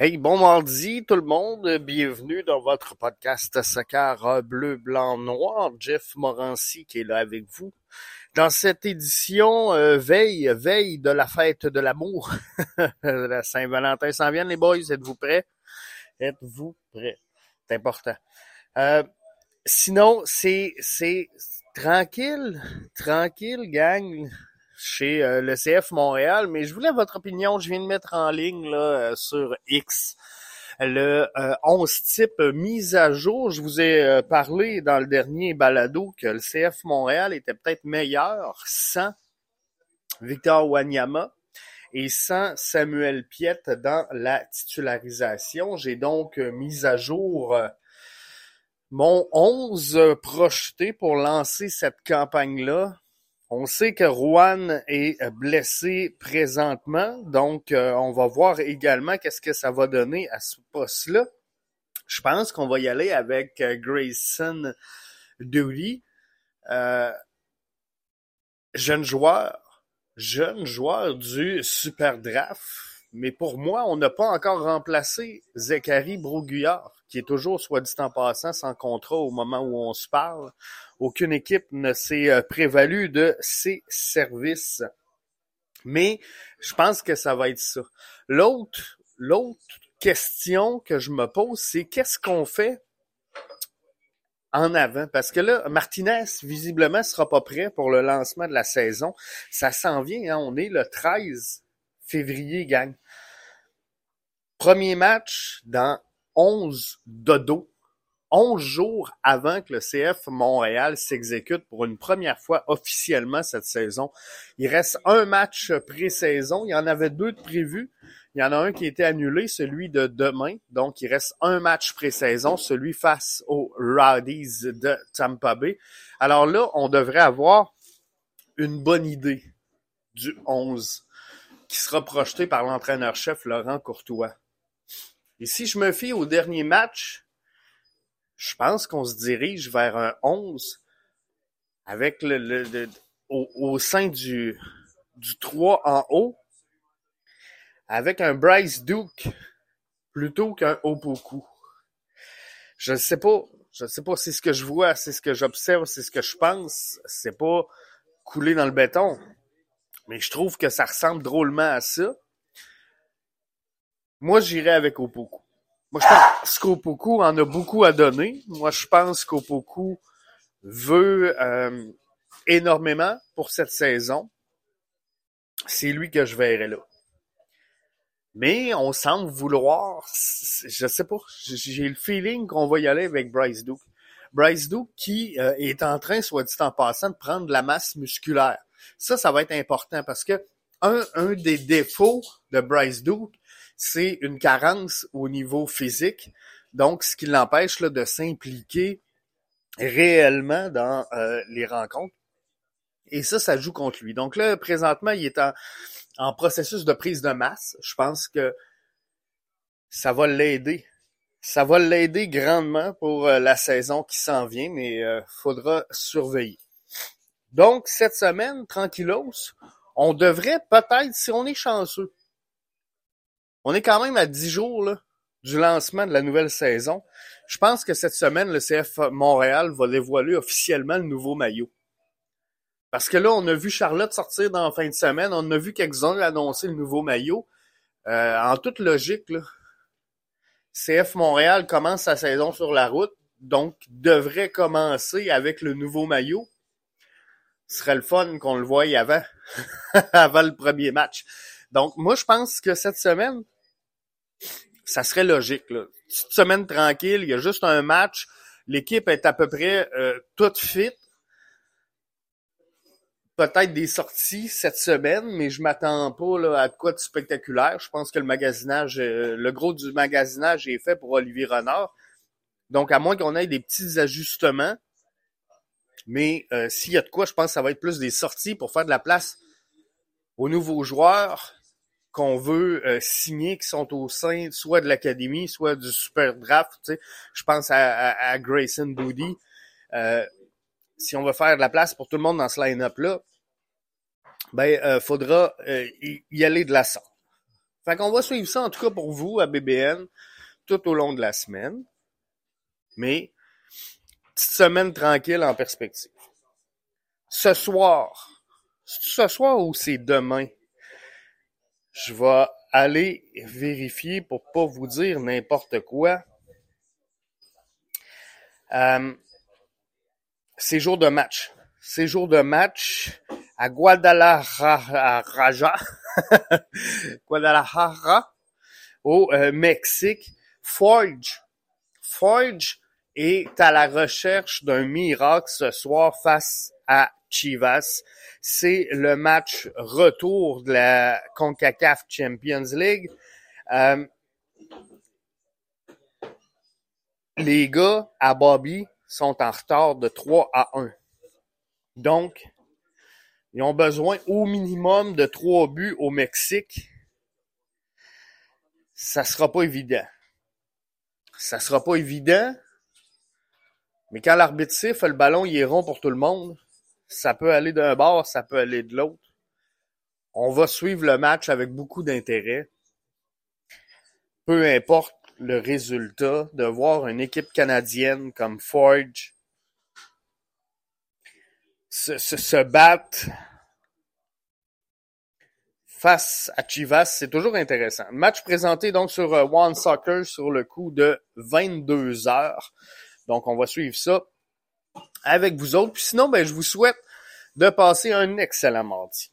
Hey, bon mardi tout le monde, bienvenue dans votre podcast Soccer bleu, blanc, noir. Jeff Morancy qui est là avec vous. Dans cette édition, euh, veille, veille de la fête de l'amour, la Saint-Valentin s'en vient les boys, êtes-vous prêts? Êtes-vous prêts? C'est important. Euh, sinon, c'est, c'est tranquille, tranquille gang chez euh, le CF Montréal, mais je voulais votre opinion. Je viens de mettre en ligne là, euh, sur X le 11 euh, type mise à jour. Je vous ai parlé dans le dernier balado que le CF Montréal était peut-être meilleur sans Victor Wanyama et sans Samuel Piette dans la titularisation. J'ai donc mis à jour mon 11 projeté pour lancer cette campagne-là on sait que Juan est blessé présentement, donc euh, on va voir également qu'est-ce que ça va donner à ce poste-là. Je pense qu'on va y aller avec euh, Grayson euh, jeune joueur, jeune joueur du Super Draft, mais pour moi, on n'a pas encore remplacé Zachary Broguillard, qui est toujours, soit dit en passant, sans contrat au moment où on se parle. Aucune équipe ne s'est euh, prévalue de ses services. Mais je pense que ça va être ça. L'autre, l'autre question que je me pose, c'est qu'est-ce qu'on fait en avant? Parce que là, Martinez, visiblement, sera pas prêt pour le lancement de la saison. Ça s'en vient, hein? on est le 13 février, gang. Premier match dans 11 dodo 11 jours avant que le CF Montréal s'exécute pour une première fois officiellement cette saison. Il reste un match pré-saison. Il y en avait deux de prévus. Il y en a un qui a été annulé, celui de demain. Donc, il reste un match pré-saison, celui face aux Rowdies de Tampa Bay. Alors là, on devrait avoir une bonne idée du 11 qui sera projeté par l'entraîneur-chef Laurent Courtois. Et si je me fie au dernier match, je pense qu'on se dirige vers un 11 avec le, au, sein du, du 3 en haut, avec un Bryce Duke plutôt qu'un Opoku. Je ne sais pas, je ne sais pas, c'est ce que je vois, c'est ce que j'observe, c'est ce que je pense, c'est pas coulé dans le béton. Mais je trouve que ça ressemble drôlement à ça. Moi, j'irais avec Opoku. Moi, je pense qu'Opoku en a beaucoup à donner. Moi, je pense qu'Opoku veut euh, énormément pour cette saison. C'est lui que je verrai là. Mais on semble vouloir, je sais pas, j'ai le feeling qu'on va y aller avec Bryce Duke. Bryce Duke qui euh, est en train, soit dit en passant, de prendre la masse musculaire. Ça, ça va être important parce que un, un des défauts de Bryce Duke, c'est une carence au niveau physique, donc ce qui l'empêche de s'impliquer réellement dans euh, les rencontres. Et ça, ça joue contre lui. Donc là, présentement, il est en, processus de prise de masse. Je pense que ça va l'aider. Ça va l'aider grandement pour euh, la saison qui s'en vient, mais euh, faudra surveiller. Donc, cette semaine, tranquillos, on devrait peut-être, si on est chanceux, on est quand même à 10 jours du lancement de la nouvelle saison. Je pense que cette semaine, le CF Montréal va dévoiler officiellement le nouveau maillot. Parce que là, on a vu Charlotte sortir dans la fin de semaine, on a vu quelques-uns annoncer le nouveau maillot. Euh, en toute logique, là, CF Montréal commence sa saison sur la route, donc devrait commencer avec le nouveau maillot. Ce serait le fun qu'on le voie avant, le premier match. Donc, moi, je pense que cette semaine, ça serait logique. Là. Petite semaine tranquille, il y a juste un match. L'équipe est à peu près euh, toute fit. Peut-être des sorties cette semaine, mais je m'attends pas là, à quoi de spectaculaire. Je pense que le magasinage, euh, le gros du magasinage est fait pour Olivier Renard. Donc, à moins qu'on ait des petits ajustements. Mais euh, s'il y a de quoi, je pense que ça va être plus des sorties pour faire de la place aux nouveaux joueurs qu'on veut euh, signer qui sont au sein soit de l'académie, soit du super draft. Je pense à, Grayson Booty. Euh, si on veut faire de la place pour tout le monde dans ce line-up-là, ben, faudra y aller de la sorte. Fait qu'on va suivre ça, en tout cas pour vous, à BBN, tout au long de la semaine. Mais, petite semaine tranquille en perspective. Ce soir, ce soir ou c'est demain, je vais aller vérifier pour pas vous dire n'importe quoi. Euh, c'est de match. C'est jour de match à Guadalajara, Guadalajara, au euh, Mexique. Forge, Forge est à la recherche d'un miracle ce soir face à Chivas. C'est le match retour de la CONCACAF Champions League. Euh, les gars à Bobby sont en retard de 3 à 1. Donc, ils ont besoin au minimum de 3 buts au Mexique. Ça sera pas évident. Ça sera pas évident. Mais quand l'arbitre siffle, le ballon il est rond pour tout le monde. Ça peut aller d'un bord, ça peut aller de l'autre. On va suivre le match avec beaucoup d'intérêt. Peu importe le résultat, de voir une équipe canadienne comme Forge se, se, battre face à Chivas, c'est toujours intéressant. Match présenté donc sur euh, One Soccer sur le coup de 22 heures. Donc on va suivre ça avec vous autres. Puis sinon, ben, je vous souhaite de passer un excellent mardi.